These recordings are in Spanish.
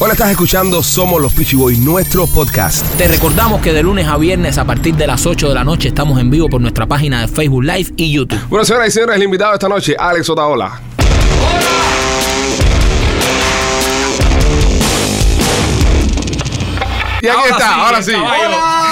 Hola, estás escuchando Somos los Peachy Boys, nuestro podcast. Te recordamos que de lunes a viernes a partir de las 8 de la noche estamos en vivo por nuestra página de Facebook Live y YouTube. Bueno, señoras y señores, el invitado esta noche, Alex Otaola. Y aquí Ahora está, sí, ahora sí. caballo.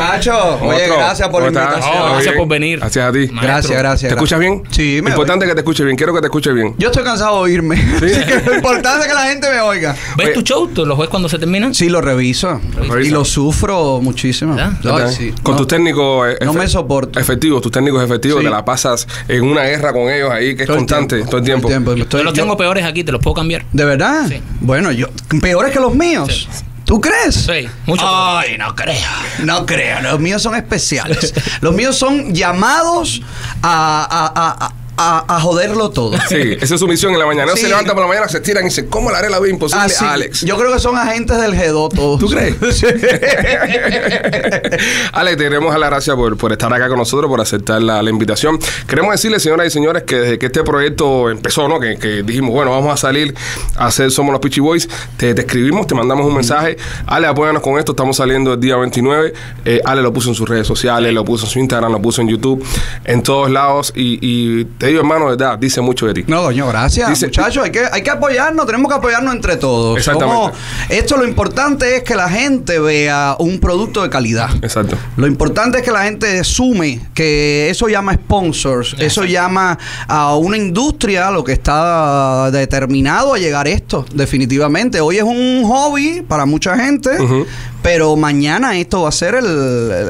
Muchachos. Oye, Otro. gracias por la invitación. Oh, gracias por venir. Gracias a ti. Maestro. Gracias, gracias. ¿Te escuchas bien? Sí, me Importante que te escuche bien. Quiero que te escuche bien. Yo estoy cansado de oírme. Así que lo importante es que la gente me oiga. ¿Ves Oye. tu show? ¿Tú los ves cuando se terminan? Sí, lo reviso. Revisa. Y lo sufro muchísimo. ¿Verdad? sí. Con No. tus técnicos eh, no me soporto. efectivos, tus técnicos efectivos, Sí. te la pasas en una guerra con ellos ahí que es Todo el constante tiempo, todo el tiempo. Estoy- Yo los yo- tengo peores aquí, te los puedo cambiar. ¿De verdad? Sí. Bueno, yo. ¿Peores que los míos? ¿Tú crees? Sí, mucho. Ay, no creo. No creo. Los míos son especiales. Los míos son llamados a, a, a, a, a joderlo todo. Sí, esa es su misión en la mañana. No Sí. se levantan por la mañana, se estiran y dicen, ¿cómo le haré la vida imposible Ah, sí. a Alex? Yo creo que son agentes del G2 todos. ¿Tú crees? Sí. Ale, te queremos dar las gracias por, por estar acá con nosotros, por aceptar la, la invitación. Queremos decirle, señoras y señores, que desde que este proyecto empezó, ¿no? Que, que dijimos, bueno, vamos a salir a hacer Somos los Peachy Boys, te, te escribimos, te mandamos un mensaje. Ale, apóyanos con esto, estamos saliendo el día 29. Eh, Ale lo puso en sus redes sociales, lo puso en su Instagram, lo puso en YouTube, en todos lados. Y, y te digo, hermano, de verdad, dice mucho de ti. No, coño, gracias. Dice- Muchachos, hay que, hay que apoyarnos, tenemos que apoyarnos entre todos. Exactamente. Esto lo importante es que la gente vea un producto de calidad. Exacto. Lo importante es que la gente sume que eso llama sponsors, eso llama a una industria lo que está determinado a llegar esto, definitivamente. Hoy es un hobby para mucha gente, Ujú. Pero mañana esto va a ser el, el-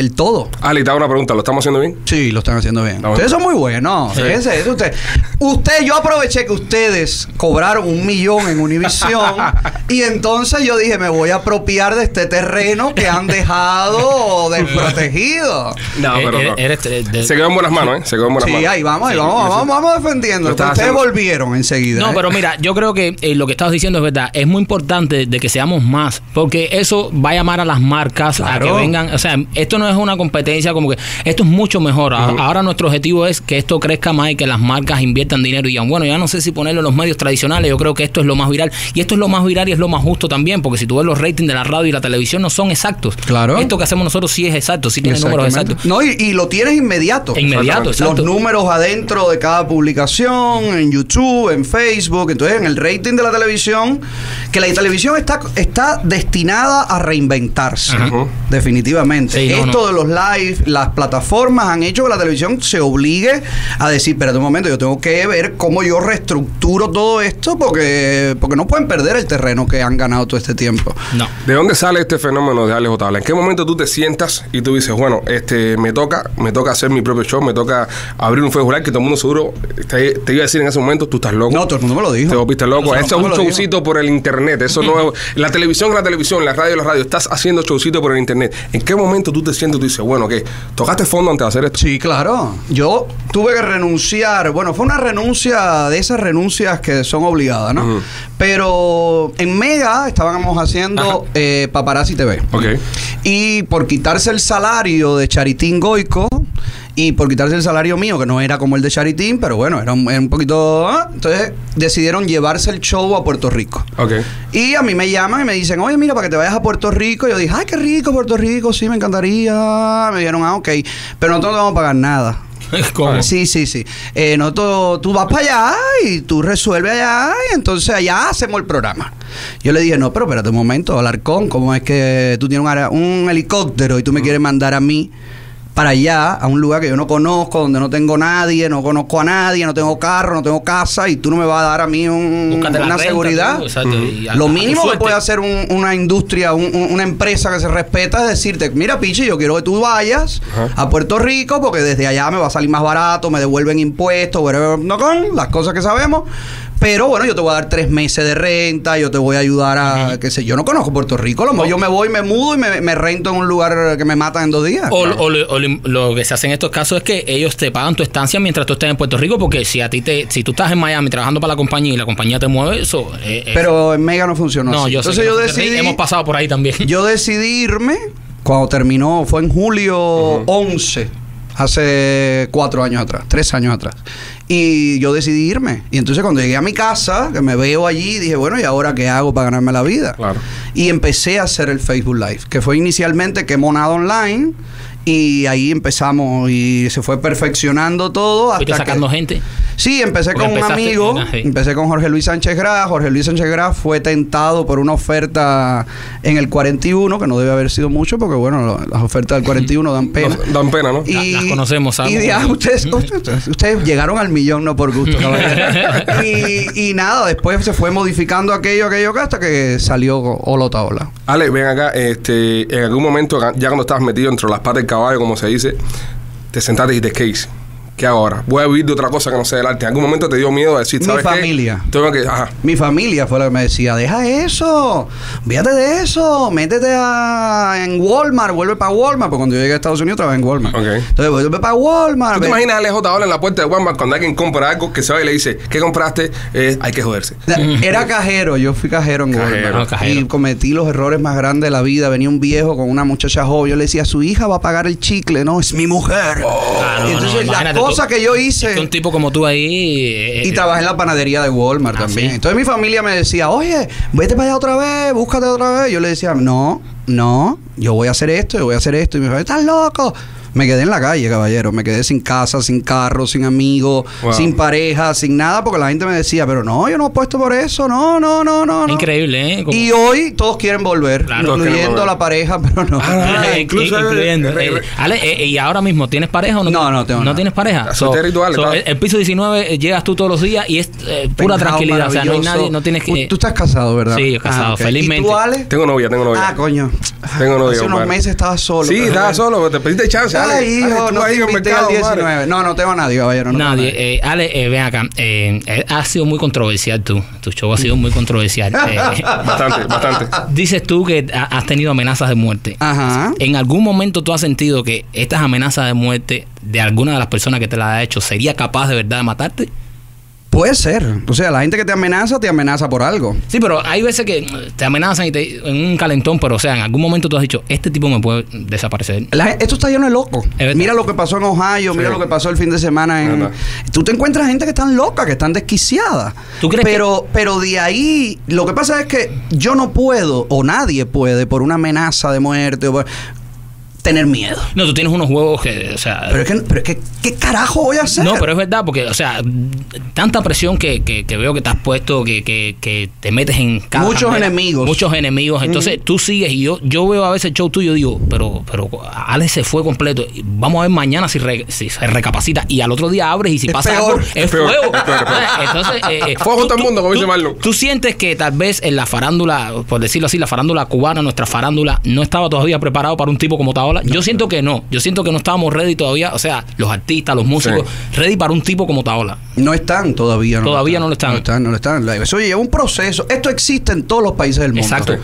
el todo. Ale, te hago una pregunta, ¿lo estamos haciendo bien? Sí, lo están haciendo bien. Ustedes son muy buenos. Fíjense, eso usted, usted, yo aproveché que ustedes cobraron un millón en Univision y entonces yo dije, me voy a apropiar de este terreno que han dejado desprotegido. No, Eh, pero eres- no. Se quedó en buenas manos, ¿eh? Se quedó en buenas Sí, manos. ahí vamos, ahí Sí, vamos, sí. vamos, vamos defendiendo. Estás Ustedes haciendo. volvieron enseguida. No, ¿eh? pero mira, yo creo que eh, lo que estabas diciendo es verdad. Es muy importante de que seamos más, porque eso va a llamar a las marcas a que vengan. O sea, esto no es una competencia como que esto es mucho mejor. A- Ahora nuestro objetivo es que esto crezca más y que las marcas inviertan dinero y digan, bueno, ya no sé si ponerlo en los medios tradicionales. Yo creo que esto es lo más viral y esto es lo más viral y es lo más justo también, porque si tú ves los ratings de la radio y la televisión no son exactos. Claro. Esto que hacemos nosotros sí es exacto, sí tiene números exactos. No, y, y lo tienes inmediato. Inmediato, exacto. Los números adentro de cada publicación, en YouTube, en Facebook, entonces en el rating de la televisión, que la televisión está, está destinada a reinventarse, Ajá. definitivamente. Sí, no, Esto no. de los live, las plataformas han hecho que la televisión se obligue a decir, espérate un momento, yo tengo que ver cómo yo reestructuro todo esto porque, porque no pueden perder el terreno que han ganado todo este tiempo. No. ¿De dónde sale este fenómeno de Alex Otavla? ¿En qué momento tú te sientas y tú dices, bueno, este, me toca, me toca hacer mi propio show, me toca abrir un Facebook Live que todo el mundo seguro te, te iba a decir en ese momento, tú estás loco. No, todo el mundo me lo dijo. Te volviste loco. Eso es mundo un showcito por el internet. Eso no es. La televisión es la televisión, la radio es la radio. Estás haciendo showcito por el internet. ¿En qué momento tú te sientes y tú dices, bueno, ¿qué? ¿Tocaste fondo antes de hacer esto? Sí, claro. Yo tuve que renunciar. Bueno, fue una renuncia de esas renuncias que son obligadas, ¿no? Pero en Mega estábamos haciendo eh, Paparazzi TV. Ok. Y por quitarse el salario de Charitín Goico y por quitarse el salario mío, que no era como el de Charitín, pero bueno, era un, era un poquito. ah, Entonces decidieron llevarse el show a Puerto Rico. Ok. Y a mí me llaman y me dicen, oye, mira, para que te vayas a Puerto Rico. Y yo dije, ay, qué rico Puerto Rico, sí, me encantaría. Me dijeron, ah, ok. Pero nosotros no te vamos a pagar nada. ¿Cómo? Sí, sí, sí. Eh, nosotros, tú vas para allá y tú resuelves allá y entonces allá hacemos el programa. Yo le dije, no, pero espérate un momento, Alarcón, ¿cómo es que tú tienes un, un helicóptero y tú me quieres mandar a mí para allá, a un lugar que yo no conozco, donde no tengo nadie, no conozco a nadie, no tengo carro, no tengo casa y tú no me vas a dar a mí un- una renta, seguridad? tú, exacto, y a- a Lo mínimo que puede hacer un- una industria, un- un- una empresa que se respeta es decirte, mira, Pichi, yo quiero que tú vayas Ajá. a Puerto Rico porque desde allá me va a salir más barato, me devuelven impuestos, whatever, no con las cosas que sabemos. Pero bueno, yo te voy a dar tres meses de renta, yo te voy a ayudar a, qué sé yo, no conozco Puerto Rico, a lo mejor yo me voy, me mudo y me, me rento en un lugar que me matan en dos días. O, o lo- o lo, lo que se hace en estos casos es que ellos te pagan tu estancia mientras tú estés en Puerto Rico, porque si a ti te, si tú estás en Miami trabajando para la compañía y la compañía te mueve, eso. eh, eh, Pero en Mega no funcionó no, así. yo Entonces yo no decidí, Hemos pasado por ahí también. yo decidí irme cuando terminó, fue en julio 11, hace cuatro años atrás, tres años atrás. Y yo decidí irme. Y entonces cuando llegué a mi casa, que me veo allí, dije, bueno, ¿y ahora qué hago para ganarme la vida? Claro. Y empecé a hacer el Facebook Live, que fue inicialmente que monado online. Y ahí empezamos y se fue perfeccionando todo. Hasta sacando que, gente. Sí, empecé Porque con un amigo. ah, sí. Empecé con Jorge Luis Sánchez Gras. Jorge Luis Sánchez Gras fue tentado por una oferta en el 41, que no debe haber sido mucho, porque bueno, lo- las ofertas del 41 dan pena. Dan pena, ¿no? La- las conocemos, Y sabemos. de- ah, ustedes, ustedes, ustedes llegaron al millón no por gusto, caballero. y, y nada, después se fue modificando aquello, aquello, que hasta que salió Olota Ola. Ale, ven acá, este, en algún momento, ya cuando estabas metido entre las patas del caballo, como se dice, te sentaste y dijiste, ¿qué hice? ¿Qué hago ahora? Voy a vivir de otra cosa que no sea del arte. En algún momento te dio miedo a decir, Mi ¿sabes qué? familia. Tengo que, ajá. Mi familia fue la que me decía, deja eso, fíjate de eso, métete a, en Walmart, vuelve para Walmart, porque cuando yo llegué a Estados Unidos trabajé en Walmart. Entonces vuelve para Walmart. ¿Tú te imaginas a LJ ahora en la puerta de Walmart cuando alguien compra algo que se va y le dice, ¿qué compraste? Eh, hay que joderse. Era cajero, yo fui cajero en Cajero. Walmart. Cajero. Y cometí los errores más grandes de la vida. Venía un viejo con una muchacha joven. Yo le decía, su hija va a pagar el chicle. No, es mi mujer. Ah, no, y no, entonces, las imagínate tú. Cosas que yo hice. Un tipo como tú ahí. eh, Y trabajé en la panadería de Walmart Ah, también. ¿sí? Entonces mi familia me decía, oye, vete para allá otra vez, búscate otra vez. Yo le decía, no, no, yo voy a hacer esto, yo voy a hacer esto. Y me dijo, ¿estás loco? Me quedé en la calle, caballero. Me quedé sin casa, sin carro, sin amigos, Wow. sin pareja, sin nada, porque la gente me decía, pero no, yo no apuesto por eso, no, no, no, no. no". Increíble, ¿eh? Como- Y hoy todos quieren volver, Claro. Todos quieren incluyendo volver. la pareja, pero no. Ah, Eh, incluso, inclu- incluyendo. eh, eh, re- Ale, eh, ¿y ahora mismo tienes pareja o no? No, no tengo ¿No nada. tienes pareja? Ah, Ale, está. el, el piso 19 eh, llegas tú todos los días y es eh, pura tranquilidad. O sea, no hay nadie, no tienes que. Tú estás casado, ¿verdad? Sí, yo casado, felizmente. ¿Y tú, Ale? Tengo novia, tengo novia. Ah, coño. Tengo novia, Hace unos meses estaba solo. Sí, estaba solo, pero te pediste chance. Ale. Ay, Ale, hijo, tú no ahí te en el invité al mercado, madre. 19. No, no tengo a nadie, caballero. No tengo a Nadie. Eh, Ale, eh, ven acá. Eh, eh, ha sido muy controversial tú. Tu show ha sido muy controversial. Eh, Bastante, bastante. dices tú que ha- has tenido amenazas de muerte. Ajá. ¿En algún momento tú has sentido que estas amenazas de muerte de alguna de las personas que te las ha hecho sería capaz de verdad de matarte? Puede ser. O sea, la gente que te amenaza, te amenaza por algo. Sí, pero hay veces que te amenazan y te en un calentón, pero o sea, en algún momento tú has dicho, este tipo me puede desaparecer. La esto está lleno de locos. Mira lo que pasó en Ohio, mira lo que pasó el fin de semana en... Tú te encuentras gente que están loca, que están desquiciadas. ¿Tú crees pero, pero de ahí, lo que pasa es que yo no puedo, o nadie puede, por una amenaza de muerte, o por- tener miedo. No, tú tienes unos huevos que, o sea... Pero es que, pero es que ¿qué carajo voy a hacer? No, pero es verdad, porque, o sea, tanta presión que, que, que veo que te has puesto, que, que, que te metes en cada Muchos enemigos. Muchos enemigos. Entonces tú sigues y yo yo veo a veces el show tuyo y digo, pero, pero Alex se fue completo. Vamos a ver mañana si, re- si se recapacita. Y al otro día abres y si Es pasa peor. algo, es, Es peor, fuego. es peor, es peor. Entonces, eh, eh, Fuego todo el mundo, como dice Marlon. ¿Tú sientes que tal vez en la farándula, por decirlo así, la farándula cubana, nuestra farándula, no estaba todavía preparado para un tipo como Yo siento que no. Yo siento que no estábamos ready todavía, o sea, los artistas, los músicos, ready para un tipo como Taola. No están todavía. Todavía no lo están. No están, no lo están. Eso lleva un proceso. Esto existe en todos los países del mundo. Exacto.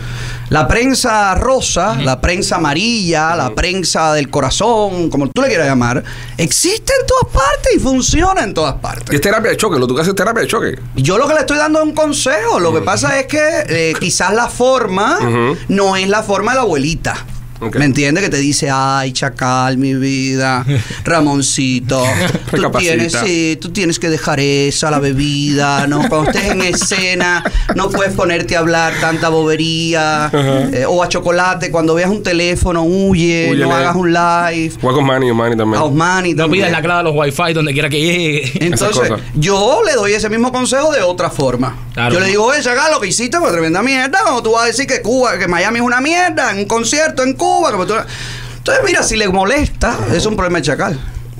La prensa rosa, la prensa amarilla, la prensa del corazón, como tú le quieras llamar, existe en todas partes y funciona en todas Y partes. es terapia de choque, lo que tú haces es terapia de choque. Yo lo que le estoy dando es un consejo. Lo que pasa es que eh, quizás la forma no es la forma de la abuelita. ¿Me entiendes? Que te dice, ay, chacal, mi vida, Ramoncito, tú tienes, sí, tú tienes que dejar esa, la bebida, ¿no? Cuando estés en escena, no puedes ponerte a hablar tanta bobería, eh, o a chocolate, cuando veas un teléfono, huye, no hagas un live, Juega con Manny, Manny también. a Osmani No también. pidas la clave de los wifi donde quiera que llegue. Entonces, yo le doy ese mismo consejo de otra forma. Claro. Yo le digo, oye, Chacal, lo que hiciste fue tremenda mierda. Como tú vas a decir que Cuba, que Miami es una mierda, en un concierto en Cuba. Tú- Entonces, mira, si le molesta, es un problema de Chacal.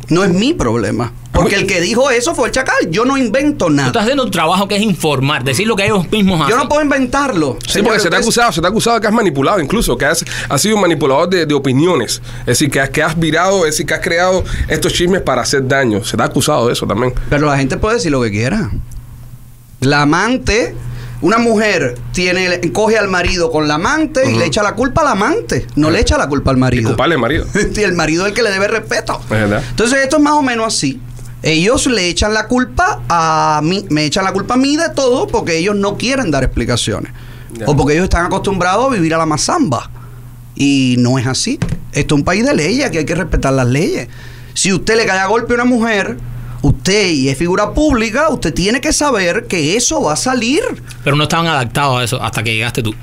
No es mi problema. Porque el que dijo eso fue el Chacal. Yo no invento Tú nada. estás haciendo tu trabajo que es informar, decir lo que ellos mismos hacen. Yo no puedo inventarlo. Sí, porque se te ha acusado, se te ha acusado de que has manipulado, incluso, que has, has sido un manipulador de, de opiniones. Es decir, que has, que has virado, es decir, que has creado estos chismes para hacer daño. Se te ha acusado de eso también. Pero la gente puede decir lo que quiera. La amante, una mujer tiene, coge al marido con la amante y le echa la culpa al amante. No le echa la culpa al marido. culpable al marido. y el marido es el que le debe respeto. Verdad. Entonces esto es más o menos así. Ellos le echan la culpa a mí, me echan la culpa a mí de todo porque ellos no quieren dar explicaciones. Ya. O porque ellos están acostumbrados a vivir a la mazamba. Y no es así. Esto es un país de leyes, aquí hay que respetar las leyes. Si usted le cae a golpe a una mujer, usted y es figura pública, usted tiene que saber que eso va a salir. Pero no estaban adaptados a eso hasta que llegaste tú.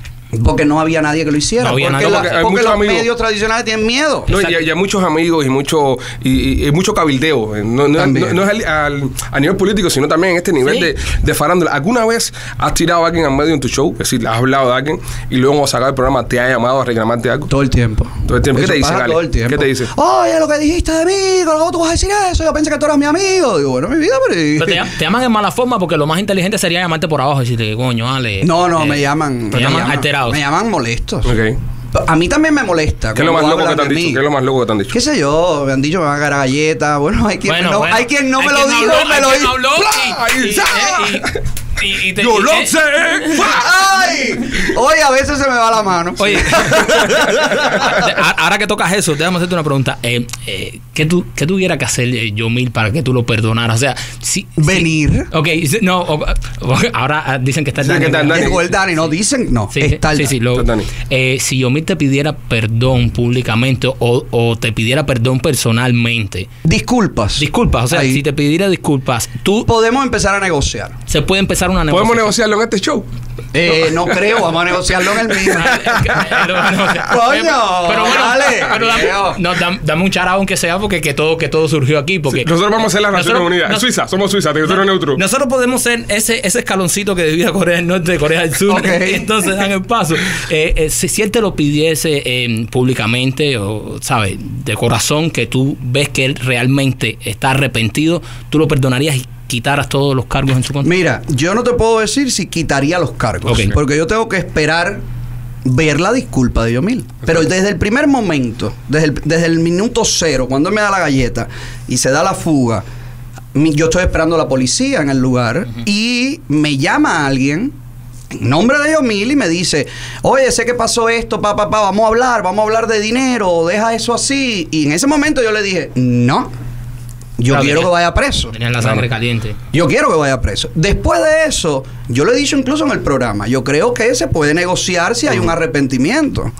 Porque no había nadie que lo hiciera. No había porque nadie. la- Porque hay porque muchos los amigos- medios tradicionales tienen miedo. No, y, hay muchos amigos y mucho y, y- y mucho cabildeo. No, no- no- no es al- al- a nivel político, sino también en este nivel Sí. de, de farándula. ¿Alguna vez has tirado a alguien al medio en tu show? Es decir, has hablado de alguien y luego a sacar el programa te ha llamado a reclamarte algo. Todo el tiempo. Todo el tiempo. ¿Qué Eso te dice? Todo el tiempo. ¿Qué te dice? Oye, lo que dijiste de mí, ¿cómo tú vas a decir eso? Yo pensé que tú eras mi amigo. Digo, bueno, mi vida, pero... Pero te, te llaman en mala forma porque lo más inteligente sería llamarte por abajo y decirte, coño, Ale. No, no, eh, me llaman. Te me llaman Me llaman molestos. Ok. A mí también me molesta. ¿Qué es lo más loco que te han dicho? ¿Qué es lo más loco que te han dicho? ¿Qué sé yo? Me han dicho me van a a galletas. Bueno, hay quien Bueno, no, bueno. hay quien no Hay me lo dijo, habló, me lo dijo. Y- y te- ¡Yo y- lo sé! ¡Ay! Oye, a veces se me va la mano. Oye, ahora que tocas eso, déjame hacerte una pregunta. Eh, eh, ¿qué, tú, ¿Qué tuviera que hacer eh, Yomil para que tú lo perdonaras? O sea, si. Venir. si- ok, si- no, o- ahora ah, dicen que está el que Dani. está el Dani. Llegó el Dani, no dicen, no. Sí, está el sí, sí, lo- Está el Dani. eh, si Yomil te pidiera perdón públicamente o, o te pidiera perdón personalmente, Disculpas. disculpas, o sea, Ahí. si te pidiera disculpas, tú Podemos empezar a negociar. se puede empezar una ¿Podemos negociación. negociarlo en este show? Eh, no creo, vamos a negociarlo en el mismo. Coño, pero bueno, dale. pero dame, no, dam- dame un charao aunque sea porque que todo, que todo surgió aquí. Porque Nosotros vamos a ser las Naciones Unidas. nos- Suiza, somos Suiza, territorio neutro. Nosotros podemos ser ese, ese escaloncito que divide a Corea del Norte de Corea del Sur. Ok. Entonces dan el paso. Eh, eh, si, si él te lo pidiese eh, públicamente o, ¿sabes? De corazón, que tú ves que él realmente está arrepentido, tú lo perdonarías y quitaras todos los cargos en su contra. Mira, yo no te puedo decir si quitaría los cargos, porque yo tengo que esperar ver la disculpa de Yomil. Pero desde el primer momento, desde el, desde el minuto cero, cuando él me da la galleta y se da la fuga, mi- yo estoy esperando a la policía en el lugar y me llama alguien en nombre de Yomil y me dice, oye, sé que pasó esto, pa, pa, pa, vamos a hablar, vamos a hablar de dinero, deja eso así. Y en ese momento yo le dije, no, yo Claro, quiero que vaya preso. Tenían la sangre caliente. Yo quiero que vaya preso. Después de eso, yo lo he dicho incluso en el programa, yo creo que se puede negociar si hay un arrepentimiento.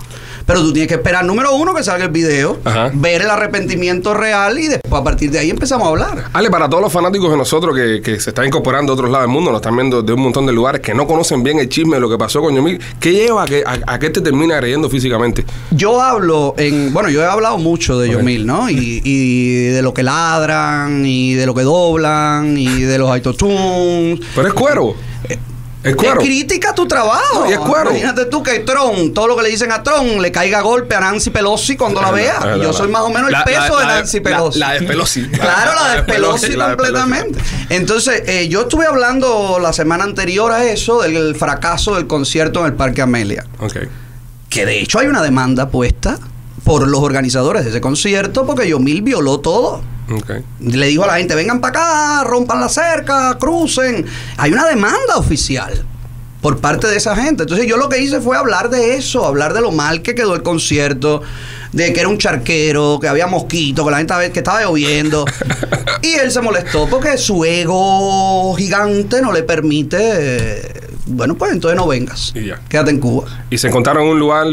Pero tú tienes que esperar, número uno, que salga el video, Ajá. ver el arrepentimiento real y después a partir de ahí empezamos a hablar. Ale, para todos los fanáticos de nosotros que, que se están incorporando de otros lados del mundo, nos están viendo de un montón de lugares que no conocen bien el chisme de lo que pasó con Yomil, ¿qué lleva a que, a, a que te termina creyendo físicamente? Yo hablo en, bueno, yo he hablado mucho de Ok. Yomil, ¿no? Y, y de lo que ladran, y de lo que doblan, y de los autotunes. Pero es cuero. Es cuero. Es crítica a tu trabajo. No, y es cuero. Imagínate tú que Tron, todo lo que le dicen a Tron, le caiga golpe a Nancy Pelosi cuando la vea. verdad, es Yo soy más o menos el La- peso la- de la- Nancy la- Pelosi. la de Pelosi. Claro, la de Pelosi la de Pelosi. completamente. Entonces, eh, yo estuve hablando la semana anterior a eso del fracaso del concierto en el Parque Amelia. Ok. Que de hecho hay una demanda puesta por los organizadores de ese concierto porque Yomil violó todo. Ok. Le dijo a la gente, vengan para acá, rompan la cerca, crucen. Hay una demanda oficial por parte de esa gente. Entonces yo lo que hice fue hablar de eso, hablar de lo mal que quedó el concierto, de que era un charquero, que había mosquitos, que la gente que estaba lloviendo. y él se molestó porque su ego gigante no le permite... bueno, pues entonces no vengas. Y ya. Quédate en Cuba. Y se encontraron en un lugar.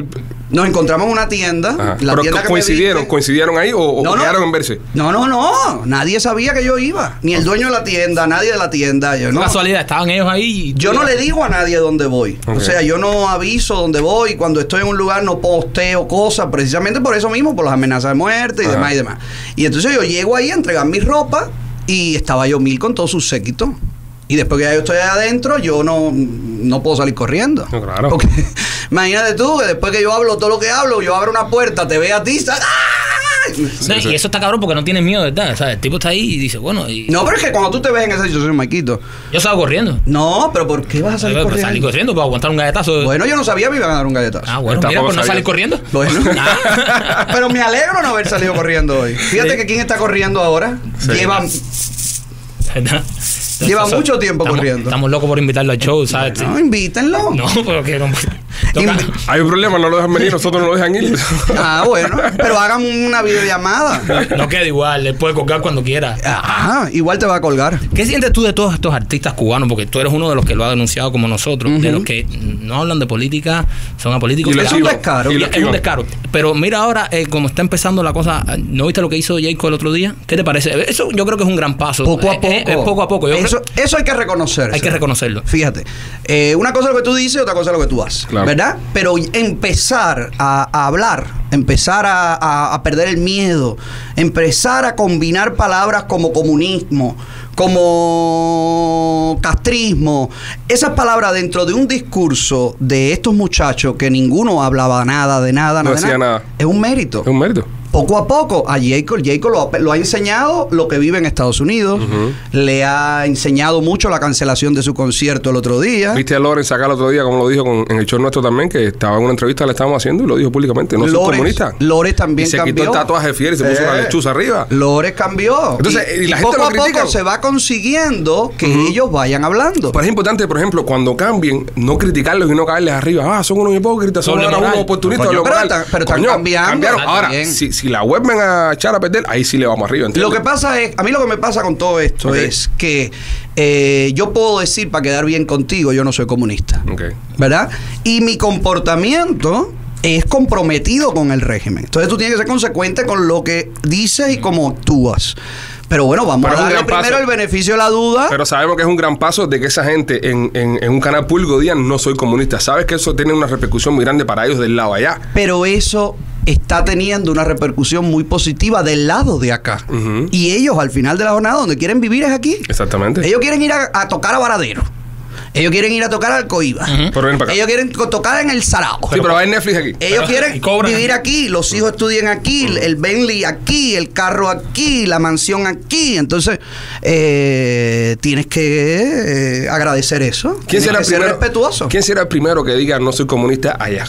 Nos encontramos en una tienda. Ajá. La Pero tienda coincidieron, viste- coincidieron ahí o, o No, no. quedaron en verse. No, no, no. Nadie sabía que yo iba. Ni el dueño de la tienda, nadie de la tienda. Yo no, casualidad, estaban ellos ahí. yo no le digo a nadie dónde voy. O sea, yo no aviso dónde voy. Cuando estoy en un lugar no posteo cosas, precisamente por eso mismo, por las amenazas de muerte y Ajá. demás y demás. Y entonces yo llego ahí a entregar mi ropa y estaba yo mil con todo su séquito. Y después que ya yo estoy adentro, yo no, no puedo salir corriendo. No, claro. Porque imagínate tú que después que yo hablo todo lo que hablo, yo abro una puerta, te ve a ti, ¡ah! No. Y eso está cabrón porque no tiene miedo, ¿verdad? O sea, el tipo está ahí y dice, bueno, y No, pero es que cuando tú te ves en esa situación, Maquito. yo salgo corriendo. No, pero ¿por qué vas a salir Salí corriendo? corriendo. corriendo para aguantar un galletazo. Bueno, yo no sabía que me iban a dar un galletazo. ah, bueno, mira, pues no salir corriendo. Bueno, Ah. pero me alegro no haber salido corriendo hoy. Fíjate Sí. que quién está corriendo ahora. Sí. Lleva, ¿Verdad? Lleva mucho tiempo estamos- corriendo. Estamos locos por invitarlo al show, ¿sabes? no, invítenlo. No, pero que no. Toca- Hay un problema, no lo dejan venir, nosotros no lo dejan ir. ah, bueno, pero hagan una videollamada. No queda igual, él puede colgar cuando quiera. Ajá, igual te va a colgar. ¿Qué sientes tú de todos estos artistas cubanos? Porque tú eres uno de los que lo ha denunciado como nosotros, de los que no hablan de política, son apolíticos. Y Es un descaro. Y es un descaro. Pero mira ahora, eh, como está empezando la cosa, ¿no viste lo que hizo Jayco el otro día? ¿Qué te parece? Eso yo creo que es un gran paso. Poco a Eh, poco. eh, eh, poco a poco. Yo eso, creo- eso hay que reconocerlo. hay que reconocerlo. Fíjate, eh, una cosa es lo que tú dices y otra cosa es lo que tú haces, Claro. ¿verdad? Pero empezar a, a hablar, empezar a, a- a perder el miedo, empezar a combinar palabras como comunismo, como castrismo, esas palabras dentro de un discurso de estos muchachos que ninguno hablaba nada de nada, No nada, de decía nada, nada. es un mérito Es un mérito. Poco a poco a Jacob, Jacob lo, ha- lo ha enseñado lo que vive en Estados Unidos, le ha enseñado mucho la cancelación de su concierto el otro día. Viste a Loren sacar el otro día, como lo dijo con- en el show nuestro también, que estaba en una entrevista, le estábamos haciendo y lo dijo públicamente. No soy comunista. Lores también y se cambió. quitó el tatuaje fiel y se puso Eh. una lechuza arriba. Lores cambió. Entonces, y la gente poco lo a poco se va consiguiendo que ellos vayan hablando. Pero es importante, por ejemplo, cuando cambien, no criticarlos y no caerles arriba. Ah, son unos hipócritas, son moral. unos oportunistas. Pero pero están cambiando. cambiaron. Ahora, si, si la vuelven a echar a perder, ahí sí le vamos arriba. Lo ¿entiendes? que pasa es, a mí lo que me pasa con todo esto es que eh, yo puedo decir para quedar bien contigo, yo no soy comunista. ¿verdad? Y mi comportamiento es comprometido con el régimen. Entonces tú tienes que ser consecuente con lo que dices y cómo actúas. Pero bueno, vamos Pero a darle primero paso. el beneficio de la duda. Pero sabemos que es un gran paso de que esa gente en, en- en un canal público digan no soy comunista. Sabes que eso tiene una repercusión muy grande para ellos del lado allá. pero eso está teniendo una repercusión muy positiva del lado de acá. Y ellos al final de la jornada donde quieren vivir es aquí. Exactamente. Ellos quieren ir a, a tocar a Varadero. Ellos quieren ir a tocar al Coiba. Ellos quieren tocar en el Sarao. sí, pero hay Netflix aquí. Ellos quieren vivir aquí. los hijos estudian aquí, el Bentley aquí, el carro aquí, la mansión aquí. Entonces, eh, tienes que eh, agradecer eso. ¿Quién será, el ser primero, respetuoso? ¿Quién será el primero que diga no soy comunista allá?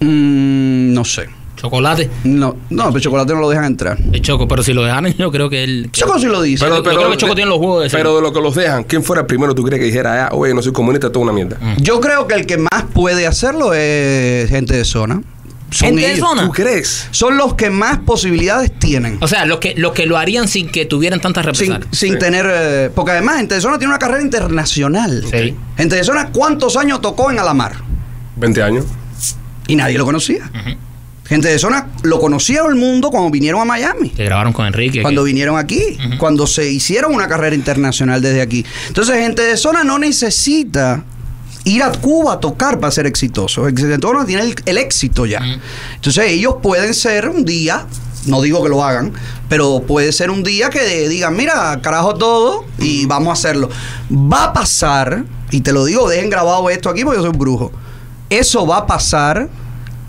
Mm, no sé. Chocolate. No, no, pero chocolate no lo dejan entrar. El Choco, pero si lo dejaran, yo creo que él. Choco sí lo dice. Yo creo que Choco tiene los huevos de. Pero de lo que los dejan, ¿quién fuera el primero tú crees que dijera allá, oye, no soy comunista, esto es una mierda? Yo creo que el que más puede hacerlo es gente de zona. Son ¿Gente de zona? ¿Tú crees? Son los que más posibilidades tienen. O sea, los que, los que lo harían sin que tuvieran tantas Sin, represalias. sin Sí. tener. eh, porque además, Gente de Zona tiene una carrera internacional. Sí. Gente de Zona, ¿cuántos años tocó en Alamar? 20 años. Y nadie lo conocía. Gente de Zona lo conocía el mundo cuando vinieron a Miami. Que grabaron con Enrique. Cuando vinieron aquí, cuando se hicieron una carrera internacional desde aquí. Entonces, gente de zona no necesita ir a Cuba a tocar para ser exitoso. De zona tiene el, el éxito ya. Entonces, ellos pueden ser un día, no digo que lo hagan, pero puede ser un día que digan, mira, carajo todo y vamos a hacerlo. Va a pasar, y te lo digo, dejen grabado esto aquí porque yo soy un brujo. Eso va a pasar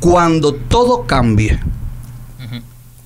cuando todo cambie.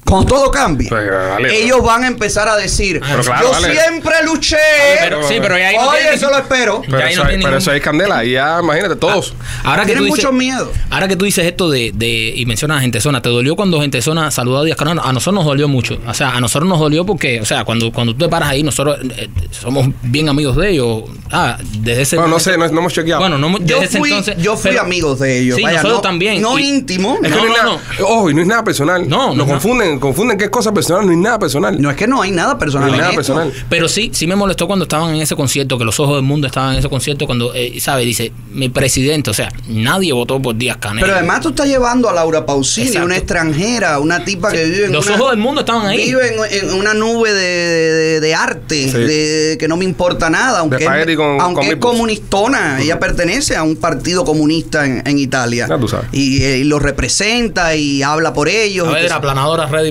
Cuando todo cambie, Pues, dale. ellos van a empezar a decir, Pero claro, yo dale. siempre luché. Pero- sí, pero ya ahí no Oye, tiene- eso lo espero. Pero, ahí eso, no hay- tiene pero ningún- eso es candela. Y ya, imagínate, todos. Ahora que, Tienen tú dices, mucho miedo. ahora que tú dices esto de, de y mencionas a Gente Zona, ¿te dolió cuando Gente Zona saludó a Díaz Canal? A nosotros nos dolió mucho. O sea, a nosotros nos dolió porque, o sea, cuando, cuando tú te paras ahí, nosotros eh, somos bien amigos de ellos. Ah, desde ese Bueno, no sé, no, no hemos chequeado. Bueno, no, Yo desde ese fui, entonces. yo fui pero- amigos de ellos. Sí, Vaya, nosotros no, también. No Y- íntimo. Es que No, ojo, y no es nada personal. No, no Lo es confunden, confunden qué es cosa personal, no es nada personal. No es que no hay nada personal. No hay nada esto. personal. Pero sí, sí me molestó cuando estaban en ese concierto, que los ojos del mundo estaban en ese concierto, cuando, eh, ¿sabe? Dice, mi presidente, o sea, nadie votó por Díaz Canel. Pero además tú estás llevando a Laura Pausini, Exacto. una extranjera, una tipa que vive en Los una, ojos del mundo estaban ahí. Vive en, en una nube de, de- de arte, Sí. de, que no me importa nada, aunque, es, con- aunque con es comunistona, ella pertenece a un partido comunista en, en Italia. Ya tú sabes. Y, eh, y los representa y habla por ellos. a ver, que- era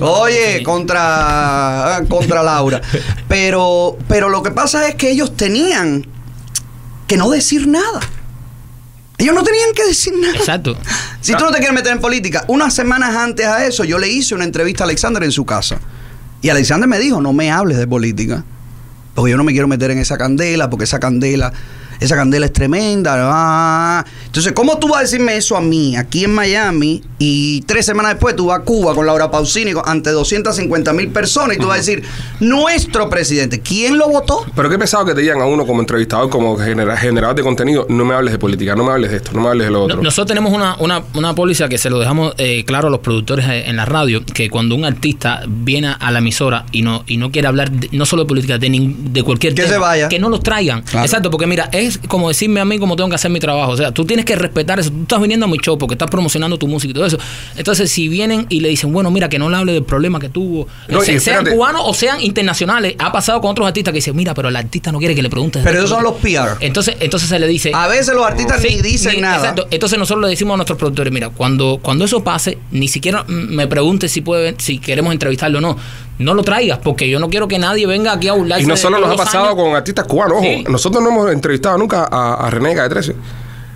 Oye, contra, contra Laura. Pero, pero lo que pasa es que ellos tenían que no decir nada. Ellos no tenían que decir nada. Exacto. Si tú no te quieres meter en política, unas semanas antes a eso, yo le hice una entrevista a Alexander en su casa. Y Alexander me dijo, no me hables de política. Porque yo no me quiero meter en esa candela, porque esa candela... esa candela es tremenda. ah. Entonces, ¿cómo tú vas a decirme eso a mí, aquí en Miami, y tres semanas después tú vas a Cuba con Laura Pausini con- ante 250 mil personas y tú vas a decir, nuestro presidente, ¿quién lo votó? Pero qué pesado que te digan a uno como entrevistador, como genera- generador de contenido, no me hables de política, no me hables de esto, no me hables de lo No- otro. nosotros tenemos una, una, una póliza que se lo dejamos eh, claro a los productores eh, en la radio, que cuando un artista viene a la emisora y no, y no quiere hablar de- no solo de política, de, de cualquier Que tema, se vaya. que no los traigan. Claro. Exacto, porque mira, es como decirme a mí cómo tengo que hacer mi trabajo. O sea, tú tienes que respetar eso. Tú estás viniendo a mi show porque estás promocionando tu música y todo eso. Entonces, si vienen y le dicen, bueno, mira, que no le hable del problema que tuvo, No, y se- sean cubanos o sean internacionales, ha pasado con otros artistas que dicen, mira, pero el artista no quiere que le preguntes. Pero esos son los política". PR. Entonces, entonces se le dice, A veces los artistas Sí, ni dicen ni- nada. Exacto. Entonces nosotros le decimos a nuestros productores, mira, cuando, cuando eso pase, ni siquiera mm, me preguntes si puede, si queremos entrevistarlo o no. No lo traigas, porque yo no quiero que nadie venga aquí a burlarse. Y no solo nos ha pasado años. con artistas cubanos, ojo. Sí. Nosotros no hemos entrevistado nunca a, a René de 13.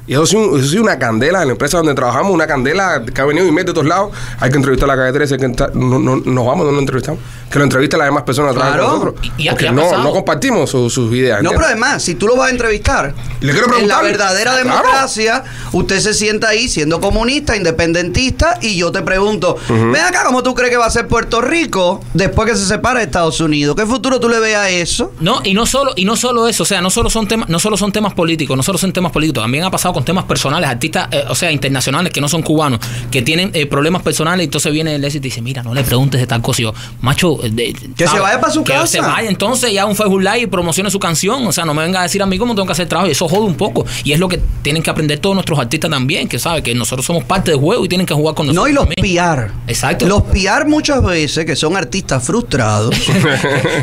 Y eso sí, un- eso sí una candela en la empresa donde trabajamos, una candela que ha venido y mete de todos lados. Hay que entrevistar a la calle 13, hay que entra- no, no- nos vamos, no lo entrevistamos. Que lo entrevisten las demás personas atrás de Claro. nosotros. Y- Porque no, no compartimos su- sus ideas. No, pero además, si tú lo vas a entrevistar, Le quiero en la verdadera Claro. democracia, usted se sienta ahí siendo comunista, independentista, y yo te pregunto, ven acá, ¿cómo tú crees que va a ser Puerto Rico después que se separe de Estados Unidos? ¿Qué futuro tú le ves a eso? No, y no solo, y no solo eso, o sea, no solo son temas, no solo son temas políticos, no solo son temas políticos, también ha pasado con temas personales, artistas, eh, o sea, internacionales que no son cubanos, que tienen eh, problemas personales, y entonces viene el éxito y dice, mira, no le preguntes de tal cosa, Y yo, macho, eh, de- Que se vaya pa' su que casa. se vaya entonces ya a un Facebook Live y promocione su canción, o sea, no me venga a decir a mí cómo tengo que hacer trabajo, y eso jode un poco, y es lo que tienen que aprender todos nuestros artistas también, que sabe que nosotros somos parte del juego y tienen que jugar con nosotros. No, y los también. PR. Exacto. Los PR muchas veces, que son artistas frustrados.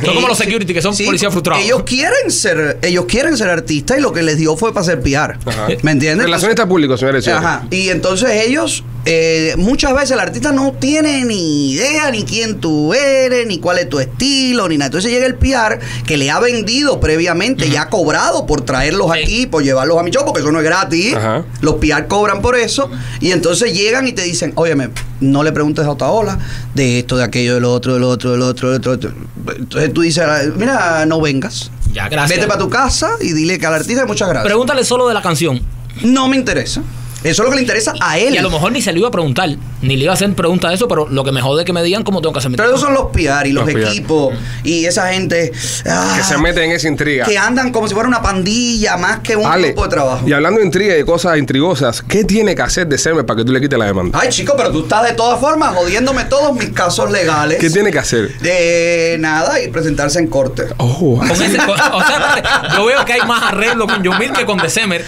Son como los security, que son policías frustrados. Ellos quieren ser, ellos quieren ser artistas y lo que les dio fue para ser PR. Ajá. ¿Me entiendes? Relacionista público, señores. Ajá. Y entonces ellos, eh, muchas veces el artista no tiene ni idea ni quién tú eres, ni cuál es tu estilo, ni nada. Entonces llega el PR que le ha vendido previamente, ya ha cobrado por traerlos Sí. aquí, por llevarlos a mi show, porque eso no es gratis. Ajá. Los PR cobran por eso. Y entonces llegan y te dicen, óyeme, no le preguntes a Otaola de esto, de aquello, de lo otro, de lo otro, de lo otro, de lo otro. Entonces tú dices, mira, no vengas. Ya, gracias. Vete para tu casa y dile que al artista muchas gracias. Pregúntale solo de la canción. No me interesa. Eso es lo que le interesa a él. Y a lo mejor ni se le iba a preguntar, ni le iba a hacer pregunta de eso, pero lo que me jode es que me digan cómo tengo que hacer mi Pero esos son los PR y los, Los PR. equipos y esa gente ah, Que se meten en esa intriga. que andan como si fuera una pandilla más que un Ale, grupo de trabajo. y hablando de intriga y de cosas intrigosas, ¿qué tiene que hacer de Semer para que tú le quites la demanda? Ay, chico, pero tú estás de todas formas jodiéndome todos mis casos legales. ¿Qué tiene que hacer? De nada y presentarse en corte. Oh, Con ese- con- o sea, yo veo que hay más arreglo con Yomil que con December.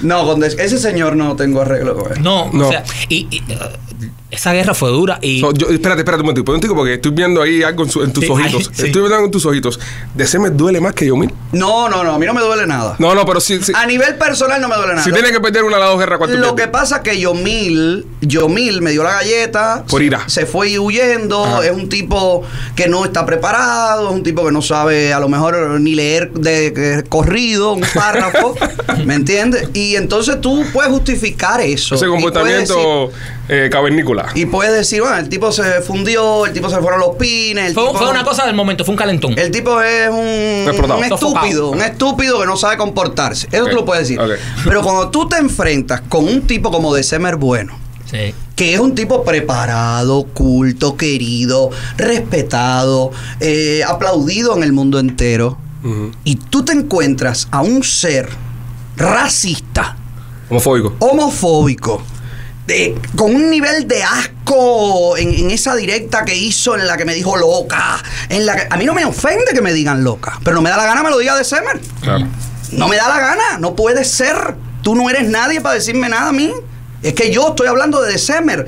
No, con des- ese señor no tengo arreglo con él. No, No. o sea, y, y, uh, esa guerra fue dura y So, yo- espérate, espérate un momentico, un porque estoy viendo ahí algo en, su- en tus Sí, ojitos. ay, sí. Estoy viendo algo en tus ojitos. ¿De Semer duele más que Yomil? No, no, no, a mí no me duele nada. No, no, pero sí, sí. A nivel personal no me duele nada. si tiene que perder una de las dos guerras, ¿cuánto Lo que pasa que Yomil, Yomil me dio la galleta. Por se- ira. Se fue huyendo. Ajá. Es un tipo que no está preparado. Es un tipo que no sabe a lo mejor ni leer de, de corrido, un párrafo. ¿Me entiendes? Y entonces tú puedes justificar eso. Ese comportamiento eh, cavernícola. Y puedes decir, bueno, el tipo se fundió, el tipo se le fueron los pines. El fue, tipo, fue una cosa del momento, fue un calentón. El tipo es un, un estúpido, un estúpido que no sabe comportarse. Eso Ok, tú lo puedes decir. Pero cuando tú te enfrentas con un tipo como de Semer Bueno, Sí. que es un tipo preparado, culto, querido, respetado, eh, aplaudido en el mundo entero, y tú te encuentras a un ser racista, Homofóbico. homofóbico, de- con un nivel de asco en, en esa directa que hizo en la que me dijo loca, en la que a mí no me ofende que me digan loca, pero no me da la gana me lo diga de Semer. Claro. No me da la gana, no puede ser. Tú no eres nadie para decirme nada a mí. Es que yo estoy hablando de December,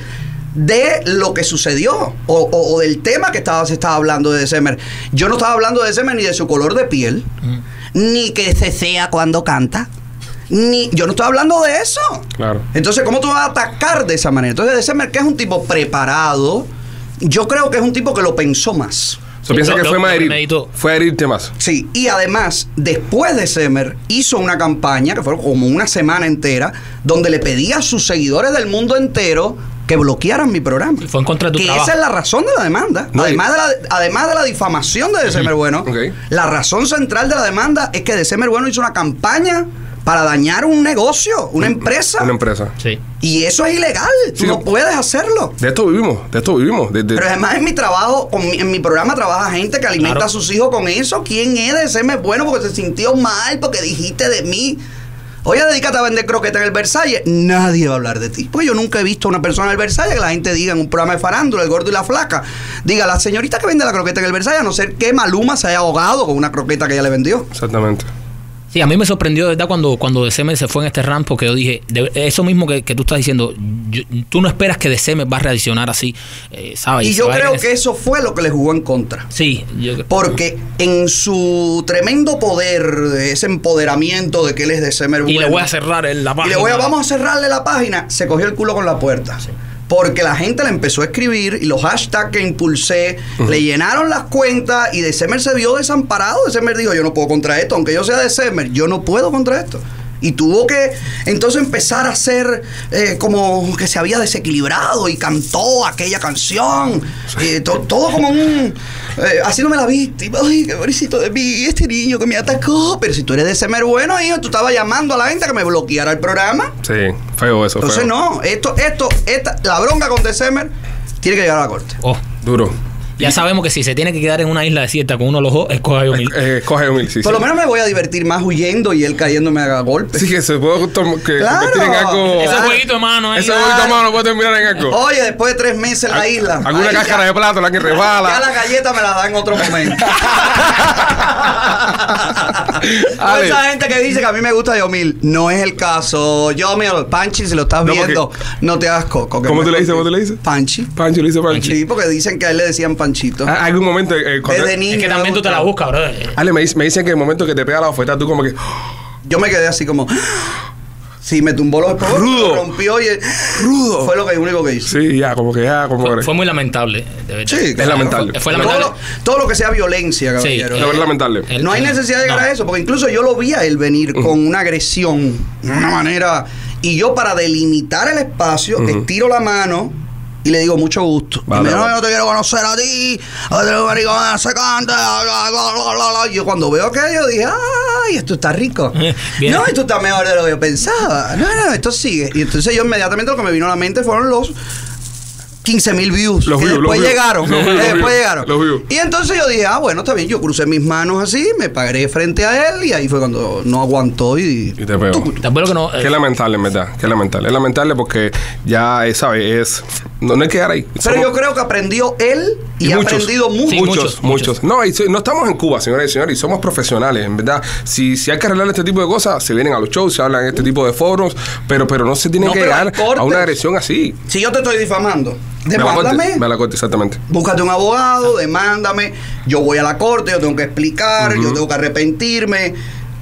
de lo que sucedió o, o- o del tema que estaba, se estaba hablando de December. Yo no estaba hablando de December ni de su color de piel, ni que se sea cuando canta. Ni, yo no estoy hablando de eso. Claro. Entonces, ¿cómo tú vas a atacar de esa manera? Entonces, December, que es un tipo preparado, yo creo que es un tipo que lo pensó más. So, piensa Lo- que fue más lo herir. Fue a herirte más. Sí, y además, después de Semer, hizo una campaña, que fue como una semana entera, donde le pedía a sus seguidores del mundo entero que bloquearan mi programa. Y fue en contra de tu que trabajo. esa es la razón de la demanda. No, además, y- de la, además de la difamación de December Bueno, la razón central de la demanda es que December Bueno hizo una campaña para dañar un negocio, una empresa. Una empresa. Sí. Y eso es ilegal. Sí, no no. puedes hacerlo. De esto vivimos, de esto vivimos. de- de- Pero además en mi trabajo, en mi programa trabaja gente que alimenta Claro. a sus hijos con eso. ¿Quién es de serme bueno porque se sintió mal, porque dijiste de mí? Oye, dedícate a vender croquetas en el Versalles. Nadie va a hablar de ti. Pues yo nunca he visto a una persona en el Versalles que la gente diga en un programa de farándula, el gordo y la flaca, diga, la señorita que vende la croqueta en el Versalles, a no ser que Maluma se haya ahogado con una croqueta que ella le vendió. Exactamente. Sí, a mí me sorprendió, de verdad, cuando, cuando December se fue en este rant, porque yo dije, de- eso mismo que, que tú estás diciendo, yo- tú no esperas que December va a reaccionar así, eh, ¿sabes? Y yo creo que eso fue lo que le jugó en contra. Sí, yo Porque en su tremendo poder, de ese empoderamiento de que él es de Semer Y le voy a cerrar la Y página. le voy a, vamos a cerrarle la página. Se cogió el culo con la puerta. Porque la gente le empezó a escribir y los hashtags que impulsé le llenaron las cuentas y December se vio desamparado. December dijo, yo no puedo contra esto, aunque yo sea December, yo no puedo contra esto. Y tuvo que entonces empezar a hacer eh, como que se había desequilibrado y cantó aquella canción. Eh, to- todo como un... eh, haciéndome la víctima. Ay, qué pobrecito de mí, este niño que me atacó. Pero si tú eres December bueno, hijo, tú estabas llamando a la gente que me bloqueara el programa. Sí, feo eso. Entonces feo. no, esto, esto, esta, la bronca con December tiene que llegar a la corte. Oh, Duro. Ya sabemos que si se tiene que quedar en una isla desierta con uno de los ojos, escoge a Yomil. Eh, coge un mil, sí. Por sí. lo menos me voy a divertir más huyendo y él cayéndome a golpes. Sí, que se puede que Claro. convertir en algo. Ese jueguito de mano ahí. Ese Claro. jueguito malo puede terminar en algo. Oye, después de tres meses en la isla. Alguna ahí cáscara ya- de plato, la que Ya resbala. la galleta me la da en otro momento. Toda Ale. esa gente que dice que a mí me gusta Yomil, no es el caso. Yomil, Panchi, si lo estás No, porque- viendo, no te hagas coco. ¿Cómo tú le dices? ¿Cómo tú le dices? Panchi. Pancho le dice Pancho. Sí, porque dicen que a él le decían Panchito. Ah, un momento. eh, cuando- Desde niño. Es que me también tú te la gustaba. buscas, bro. Ale, me, dice- me dicen que el momento que te pega la oferta, tú como que. Yo me quedé así como. Sí, me tumbó los espejos, Rudo. me rompió y. Rudo. Fue lo que único que hizo. Sí, ya, como que ya, como que. Fue muy lamentable, de verdad. Sí, Es lamentable. Fue, fue todo, lamentable. lo, todo lo que sea violencia, Sí, caballero. La verdad, lamentable. el- no hay el- necesidad de llegar no. a eso, porque incluso yo lo vi a él venir con una agresión, de una manera. Y yo, para delimitar el espacio, estiro la mano y le digo mucho gusto. Vale, y me dice, no, yo te quiero conocer a ti, a ti, maricón, se canta, bla, bla, bla, bla, bla". Y yo cuando veo aquello dije, ay, esto está rico. Bien. No, esto está mejor de lo que yo pensaba. No, no, esto sigue. Y entonces yo inmediatamente lo que me vino a la mente fueron los 15 mil views. Los que views, después los views. llegaron. Que después llegaron. Y entonces yo dije, ah, bueno, está bien. Yo crucé mis manos así, me paré frente a él y ahí fue cuando no aguantó y. Y te pegó. Que no. eh, Qué lamentable, en verdad. Qué lamentable. Es lamentable porque ya, eh, ¿sabes? Es. No, no hay que quedar ahí. Pero Somos- yo creo que aprendió él y, Y ha aprendido mucho. Sí, muchos, muchos, muchos. No, y no estamos en Cuba, señoras y señores, y somos profesionales, en verdad. Si, si hay que arreglar este tipo de cosas, se vienen a los shows, se hablan en este tipo de foros, pero, pero no se tiene No, que llegar a una agresión así. Si yo te estoy difamando, demándame. ve a la corte, exactamente. Búscate un abogado, demándame. Yo voy a la corte, yo tengo que explicar, yo tengo que arrepentirme.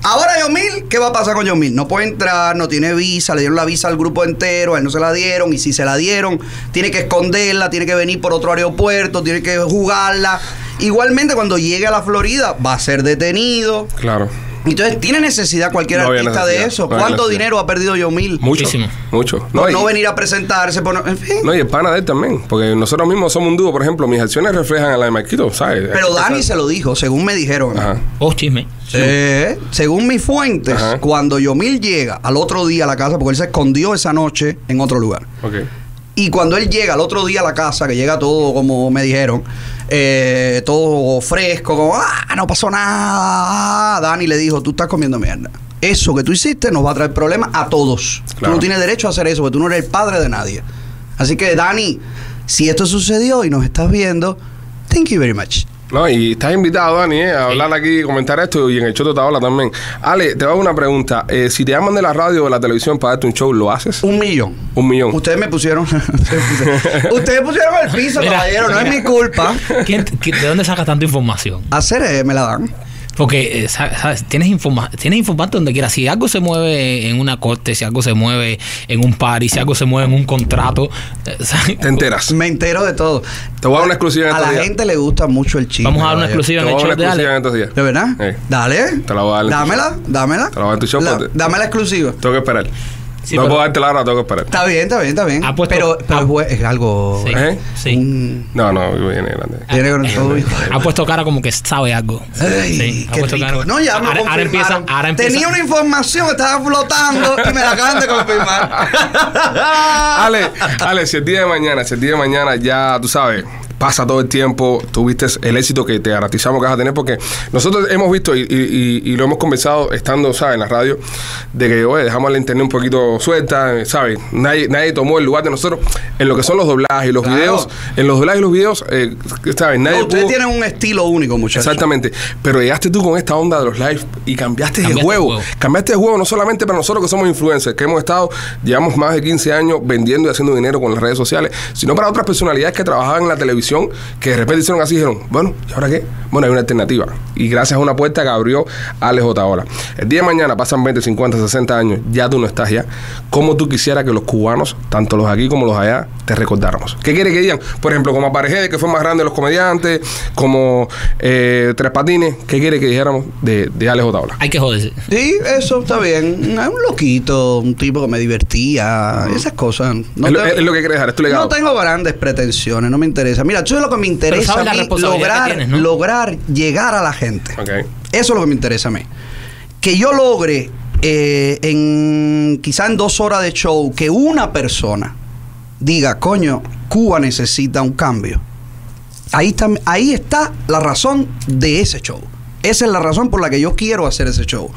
Ahora Yomil, ¿qué va a pasar con Yomil? No puede entrar, no tiene visa, le dieron la visa al grupo entero, a él no se la dieron, y si se la dieron, tiene que esconderla, tiene que venir por otro aeropuerto, tiene que jugarla. Igualmente, cuando llegue a la Florida, va a ser detenido. Claro. Entonces, ¿tiene necesidad cualquier No artista de eso? no ¿Cuánto dinero ha perdido Yomil? Muchísimo. Mucho. No, No, y- no venir a presentarse, por, en fin. No, y el pana de él también. Porque nosotros mismos somos un dúo, por ejemplo, mis acciones reflejan a la de Marquito, ¿sabes? Pero Dani se lo dijo, según me dijeron. Ajá. Oh, chisme. Eh, según mis fuentes, Ajá. cuando Yomil llega al otro día a la casa, porque él se escondió esa noche en otro lugar. Ok. Y cuando él llega al otro día a la casa, que llega todo como me dijeron, eh, todo fresco, como, ah, no pasó nada. Dani le dijo, tú estás comiendo mierda. Eso que tú hiciste nos va a traer problemas a todos. Tú no tienes derecho a hacer eso, porque tú no eres el padre de nadie. Así que, Dani, si esto sucedió y nos estás viendo, thank you very much. No, y estás invitado, Dani, eh, a hablar aquí, comentar esto y en el show te habla también. Ale, te hago una pregunta. Eh, si te llaman de la radio o de la televisión para darte un show, ¿lo haces? Un millón. Un millón. Ustedes me pusieron. ustedes pusieron el piso, Mira, caballero. No es mi culpa. ¿Quién- ¿De dónde sacas tanta información? Hacer eh, me la dan. Porque, eh, sa- ¿sabes? Tienes, informa tienes informante donde quieras. Si algo se mueve en una corte, si algo se mueve en un party, si algo se mueve en un contrato, eh, ¿sabes? Te enteras. Me entero de todo. Te voy a dar una exclusiva en A la días. gente le gusta mucho el chisme. Vamos a dar una exclusiva Te en voy el a dar show una de Ale. ¿De verdad? Eh. Dale. Te la voy a dar Dámela, dámela. Te la voy a dar en tu show, La- porque- dame la exclusiva. Tengo que esperar. Sí, no pero- puedo darte la hora, tengo que esperar. Está bien, está bien, está bien. Puesto- pero pero ha- es, algo. Sí. ¿Eh? sí. un- No, no, viene grande. Tiene con todo, hijo de- Ha puesto cara como que sabe algo. Ay, Sí, ha qué puesto rico. cara- No, ya me ahora, ahora empieza, ahora empieza. Tenía una información que estaba flotando y me la acaban de confirmar. Ale, Ale, si el día de mañana, si el día de mañana ya, tú sabes, pasa todo el tiempo, tuviste el éxito que te garantizamos que vas a tener, porque nosotros hemos visto y, y- y- y lo hemos conversado estando, ¿sabes?, en la radio, de que, oye, dejamos la internet un poquito suelta, ¿sabes? Nadie, nadie tomó el lugar de nosotros en lo que son los doblajes y los Claro. videos, en los doblajes y los videos, eh, ¿sabes? Nadie No, ustedes pudo- tienen un estilo único, muchachos. Exactamente. Pero llegaste tú con esta onda de los live y cambiaste, Cambiaste el juego. el juego. Cambiaste el juego no solamente para nosotros que somos influencers, que hemos estado, llevamos más de 15 años vendiendo y haciendo dinero con las redes sociales, sino para otras personalidades que trabajaban en la televisión, que de repente hicieron así dijeron, bueno, ¿y ahora qué? Bueno, hay una alternativa. Y gracias a una puerta que abrió Alex Otaola. El día de mañana pasan 20, 50, 60 años, ya tú no estás ya. ¿Cómo tú quisieras que los cubanos, tanto los aquí como los allá, te recordáramos? ¿Qué quiere que digan? Por ejemplo, como Aparejede, que fue más grande de los comediantes, como eh, Tres Patines, ¿qué quiere que dijéramos de, de Alex Otaola? Hay que joderse. Sí, eso está bien. Es un loquito, un tipo que me divertía, esas cosas. No es, lo, te- es lo que quieres dejar, es tu legado. No tengo grandes pretensiones, no me interesa. Mira, eso es lo que me interesa a mí, lograr, tienes, ¿no? lograr llegar a la gente. Eso es lo que me interesa a mí. Que yo logre eh, en quizá en dos horas de show que una persona diga, coño, Cuba necesita un cambio. Ahí está, ahí está la razón de ese show. Esa es la razón por la que yo quiero hacer ese show.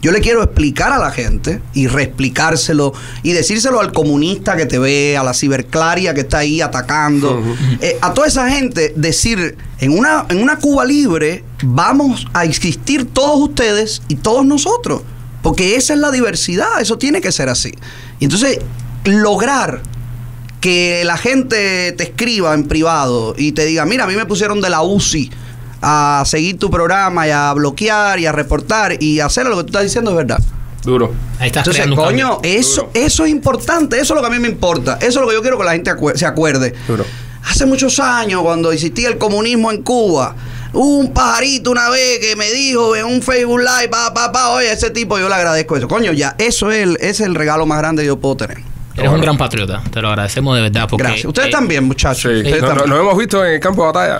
Yo le quiero explicar a la gente y reexplicárselo y decírselo al comunista que te ve, a la ciberclaria que está ahí atacando, eh, a toda esa gente, decir, en una, en una Cuba libre vamos a existir todos ustedes y todos nosotros, porque esa es la diversidad, eso tiene que ser así. Y entonces, lograr que la gente te escriba en privado y te diga, mira, a mí me pusieron de la UCI a seguir tu programa y a bloquear y a reportar y hacer lo que tú estás diciendo es verdad. Duro. Ahí estás Entonces, coño, eso, Duro. eso es importante, eso es lo que a mí me importa, eso es lo que yo quiero que la gente se acuerde. Duro. Hace muchos años, cuando existía el comunismo en Cuba, hubo un pajarito una vez que me dijo en un Facebook Live, pa, pa, pa, oye, ese tipo yo le agradezco eso. Coño, ya, eso es el, es el regalo más grande que yo puedo tener. Eres un gran patriota. Te lo agradecemos de verdad. Porque, Gracias. Ustedes eh, también, muchachos. Sí. Ustedes Nos, también. nos hemos visto en el campo de batalla.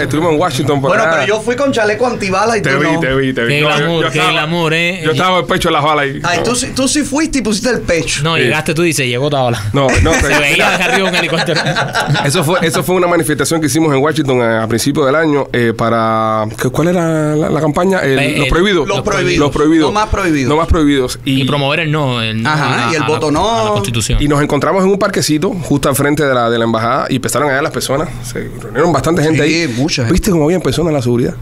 Estuvimos, en Washington por Bueno, allá. pero yo fui con chaleco antibalas y Te tú vi, no. te vi, te vi. Qué No, yo- glamour, yo qué estaba- glamour, ¿eh? Yo estaba el pecho de las balas ahí. Ay, No. tú, sí- tú sí fuiste y pusiste el pecho. No, Sí. llegaste tú y se llegó tabla. No, no, Se veía desde arriba un helicóptero. Eso fue, eso fue una manifestación que hicimos en Washington a, a principios del año eh, para... ¿qué- ¿Cuál era la, la campaña? El- Eh, los prohibidos. los prohibidos. Los prohibidos. No más prohibidos. No más prohibidos. Y promover el no. El no Ajá, y el voto la- no. Y nos encontramos en un parquecito justo al frente de la, de la embajada y empezaron a ver las personas. Se reunieron bastante gente Sí, ahí. mucha gente. ¿Viste cómo había personas en la seguridad?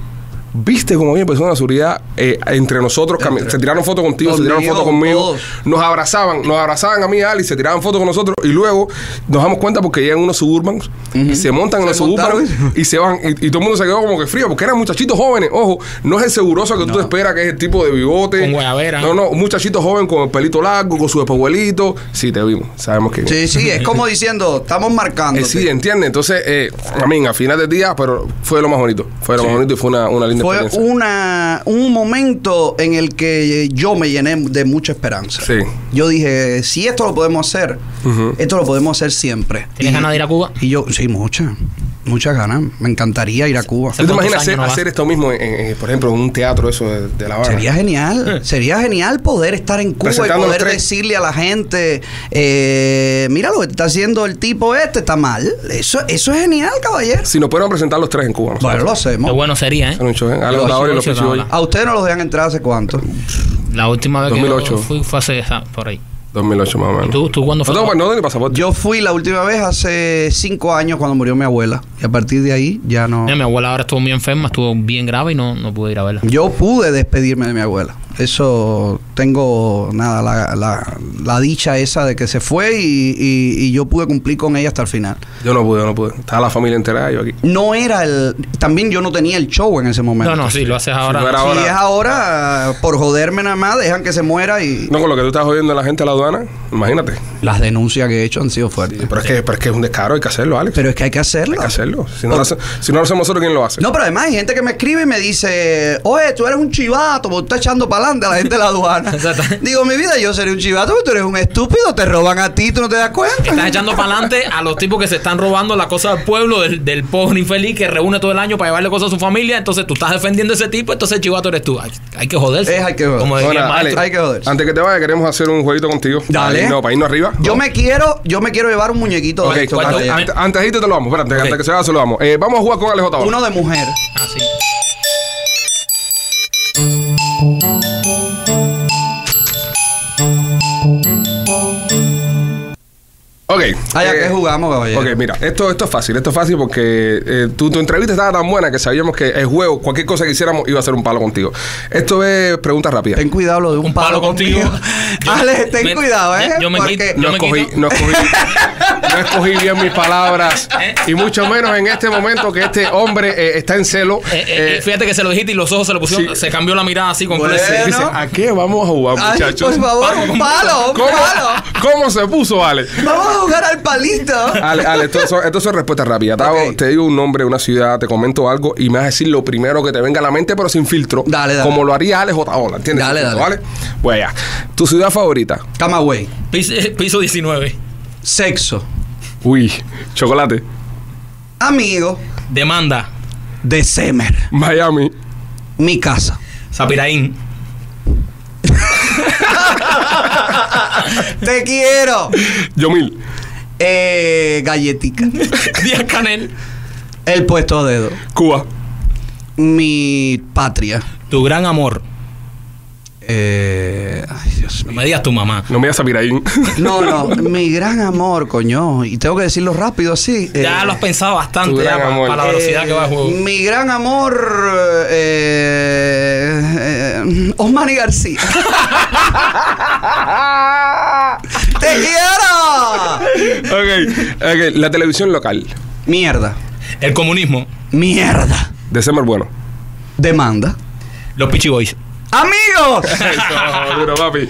¿Viste cómo había personas la seguridad eh, entre nosotros? Entre- se tiraron fotos contigo, se tiraron fotos conmigo. todos. Nos abrazaban, nos abrazaban a mí y a Ali, se tiraban fotos con nosotros y luego nos damos cuenta porque llegan unos suburbans y se montan en los suburbans y se van. Y, y todo el mundo se quedó como que frío porque eran muchachitos jóvenes. Ojo, no es el seguroso que tú esperas, que es el tipo de bigote. Con guayabera. No, no, un muchachito joven con el pelito largo, con su espejuelito. Sí, te vimos. Sabemos que. Sí, sí, es como diciendo, estamos marcando. Eh, sí, entiende. Entonces, eh, a mí, a final del día, pero fue lo más bonito. Fue lo más bonito y fue una, una linda Fue una, un momento en el que yo me llené de mucha esperanza. Sí. Yo dije, si esto lo podemos hacer, esto lo podemos hacer siempre. ¿Tienes Y- ganas de ir a Cuba? Y yo, sí, muchas, muchas ganas. Me encantaría ir a Cuba. ¿Hace ¿Tú te imaginas hacer, no esto mismo, en, en- por ejemplo, en un teatro eso de, de La Habana? Sería genial, sería genial poder estar en Cuba y poder decirle a la gente, eh, mira lo que está haciendo el tipo este, está mal. Eso, eso es genial, caballero. Si nos pueden presentar los tres en Cuba. Bueno, lo hacemos. Qué bueno sería, ¿eh? ¿eh? Los. A ustedes no los dejan entrar hace cuánto. La última vez 2008. que yo fui fue hace esa- por ahí. 2008 más o menos. ¿Y tú, tú cuándo No tengo, no tengo ni pasaporte. Yo fui la última vez hace cinco años cuando murió mi abuela. Y a partir de ahí ya no. Mira, mi abuela ahora estuvo muy enferma, estuvo bien grave y no, no pude ir a verla. Yo pude despedirme de mi abuela. Eso tengo, nada, la, la- la dicha esa de que se fue y, y- y yo pude cumplir con ella hasta el final. Yo no pude, yo no pude. Estaba la familia entera yo aquí. No era el. También yo no tenía el show en ese momento. No, no, sí, lo haces ahora. no era- Si ahora- es ahora, por joderme nada más, dejan que se muera y. No, con lo que tú estás jodiendo a la gente a la aduana, imagínate. Las denuncias que he hecho han sido fuertes. Pero es, que, pero es que es un descaro, hay que hacerlo, Alex. Pero es que hay que hacerlo. hay que hacerlo. Si no, lo hace- si no lo hacemos nosotros, ¿quién lo hace? No, pero además hay gente que me escribe y me dice, oye, tú eres un chivato, porque tú estás echando para adelante a la gente de la aduana. Digo, mi vida, yo seré un chivato, pero tú eres un estúpido, te roban a ti, tú no te das cuenta. Estás echando para adelante a los tipos que se están robando la cosa del pueblo, del, del pobre infeliz que reúne todo el año para llevarle cosas a su familia. Entonces tú estás defendiendo a ese tipo, entonces el chivato eres tú. Hay, hay que joderse. Es, hay que joder. Como decía Ahora, el maestro. hay que joderse. Antes que te vaya, queremos hacer un jueguito contigo. Dale. Para irnos, para irnos arriba. Yo me quiero, yo me quiero llevar un muñequito Ok, de vale. antes, antes de irte te lo vamos. Espérate, Ok. antes que se vaya se lo vamos. Eh, vamos a jugar con Alejo Tabón. Uno de mujer. Ah, sí. Ok. Ah, ya eh, que jugamos, caballero. Ok, mira, esto, esto es fácil, esto es fácil porque eh, tu, tu entrevista estaba tan buena que sabíamos que el juego, cualquier cosa que hiciéramos, iba a ser un palo contigo. Esto es pregunta rápida. Ten cuidado lo de un, Un palo, palo contigo. contigo. Yo- ten me- cuidado, ¿eh? yo- yo me Porque- quito- No yo me escogí, quito. no escogí, no escogí bien mis palabras y mucho menos en este momento que este hombre eh, está en celo. Eh, eh, Eh, fíjate que se lo dijiste y los ojos se lo pusieron, sí. se cambió la mirada así con Bueno. dice, ¿a qué vamos a jugar, Ay, muchachos? por favor, un palo, un ¿Cómo, palo. ¿Cómo se puso, Ale? Vamos a jugar al palito. Ale, Ale, esto son, esto son respuestas rápidas. Te, hago- Ok. te digo un nombre, una ciudad, te comento algo y me vas a decir lo primero que te venga a la mente, pero sin filtro. Dale, dale. Como lo haría Ale Ola, ¿entiendes? Dale, Sin filtro, dale. ¿Vale? Pues ya. ¿Tu ciudad favorita? Camagüey. Piso, piso 19. Sexo. Uy, chocolate. Amigo. Demanda. De Semer. Miami. Mi casa. Sapiraín. Te quiero. Yomil. Eh, galletica. Díaz Canel. El puesto a dedo. Cuba. Mi patria. Tu gran amor. Eh, ay, Dios No mío. me digas tu mamá. No me digas Sapiraín. No, no, mi gran amor, coño. Y tengo que decirlo rápido así. eh, Ya lo has pensado tu bastante ya para, la velocidad eh, que va el juego. Mi gran amor, eh, eh, Osmani García. ¡Te quiero! ok, ok. La televisión local. Mierda. El comunismo. Mierda. December bueno. Demanda. Los Pichi Boys. ¡Amigos! Duro, papi.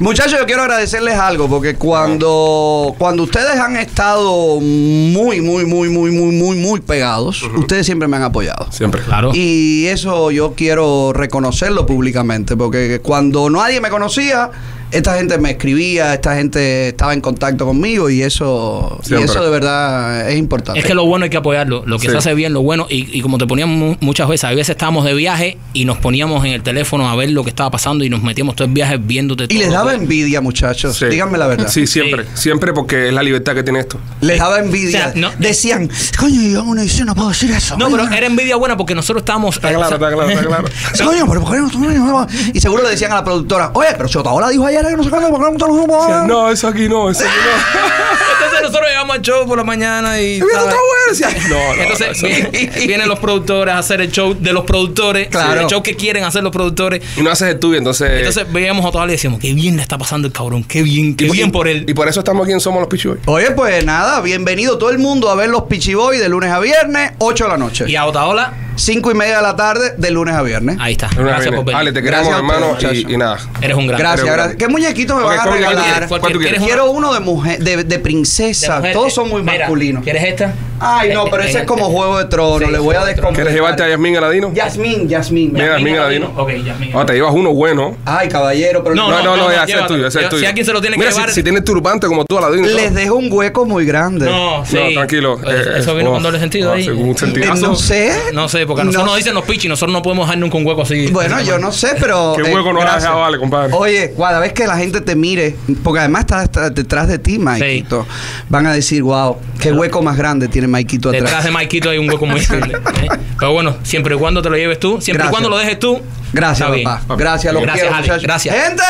Muchachos, yo quiero agradecerles algo porque cuando, cuando ustedes han estado muy, muy, muy, muy, muy, muy, muy pegados, ustedes siempre me han apoyado. Siempre. Claro. Y eso yo quiero reconocerlo públicamente, porque cuando nadie me conocía, esta gente me escribía, esta gente estaba en contacto conmigo y eso, y eso de verdad es importante. Es que lo bueno hay que apoyarlo. Lo que Sí. se hace bien, lo bueno. Y, y como te poníamos mu- muchas veces, a veces estábamos de viaje y nos poníamos en el teléfono a ver lo que estaba pasando y nos metíamos todo el viaje viéndote y todo les daba envidia, muchachos. Sí. Díganme la verdad. Sí, siempre. Siempre porque es la libertad que tiene esto. Les daba envidia. O sea, no- Decían, coño, yo en una edición no puedo decir eso. No, pero coño". era envidia buena porque nosotros estábamos. Está eh, o claro, sea, está claro, está claro. Coño, pero ¿por qué no- no- no- Y seguro le decían a la productora, oye, pero Chotaola dijo que no sé cuándo, ¿por qué no te lo supo?" No, eso aquí no, eso aquí no. Entonces nosotros llegamos al show por la mañana y. Mira, está bueno. Decía, No, no, Entonces no. vi- vienen los productores a hacer el show de los productores, Claro. el show que quieren hacer los productores. Y no haces el tuyo, entonces. Entonces veíamos a todos y decíamos, qué bien le está pasando el cabrón, qué bien, qué y, bien por él. Y por eso estamos aquí en Somos los Pichuy. Oye, pues nada, bienvenido todo el mundo a ver los Pichiboy de lunes a viernes, 8 de la noche. Y a Otaola, 5 y media de la tarde, de lunes a viernes. ahí está. Una Gracias por venir. Ale, te queremos, Gracias hermano. Y, nada. Eres un gran. Gracias, gracias. ¿Qué muñequito me van a regalar? ¿Cuál tú quieres? Quiero uno de mujer, de, de princesa. De mujer, Todos son muy mira, masculinos. ¿Quieres esta? Ay, no, pero ese es como Juego de Tronos. sí, Le voy a Juego de Tronos. descompletar. ¿Quieres llevarte a Yasmín Aladino? Yasmín, Yasmín. Mira, Yasmín Aladino. Ok, Yasmín. Ah, te llevas uno bueno. Ay, caballero, pero No, No, no, no, no, ya, ese es tuyo, ese es Si tuyo. alguien se lo tiene que Mira, llevar- Si, si tienes turbante como tú, Aladino. les dejo un hueco muy grande. No, sí. No, tranquilo. Eso, Eh, eso eh, vino oh, con doble sentido oh, ahí. según un sentidazo. no sé. No sé, porque a nosotros No nos dicen los pichis, nosotros no podemos dejar nunca un hueco así. Bueno, yo no sé, pero. Qué eh, hueco nos ha gracias. dejado, vale, compadre. Oye, cada vez que la gente te mire, porque además está, está detrás de ti, Maikito, van a decir, wow, qué hueco más grande tiene Maikito atrás. Detrás de Maikito hay un hueco muy grande. ¿eh? Pero bueno, siempre y cuando te lo lleves tú, siempre Gracias. y cuando lo dejes tú. Gracias, está bien. papá. Gracias, los Gracias, quiero, Ale. Gracias. ¡Gente!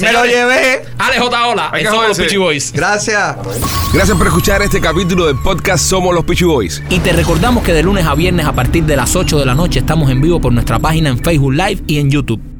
¡Me lo llevé! Ale J. Ola, Hay que en Somos los joderse. Pichi Boys. Gracias. Gracias por escuchar este capítulo del podcast Somos los Pichu Boys. Y te recordamos que de lunes a viernes a partir de las 8 de la noche estamos en vivo por nuestra página en Facebook Live y en YouTube.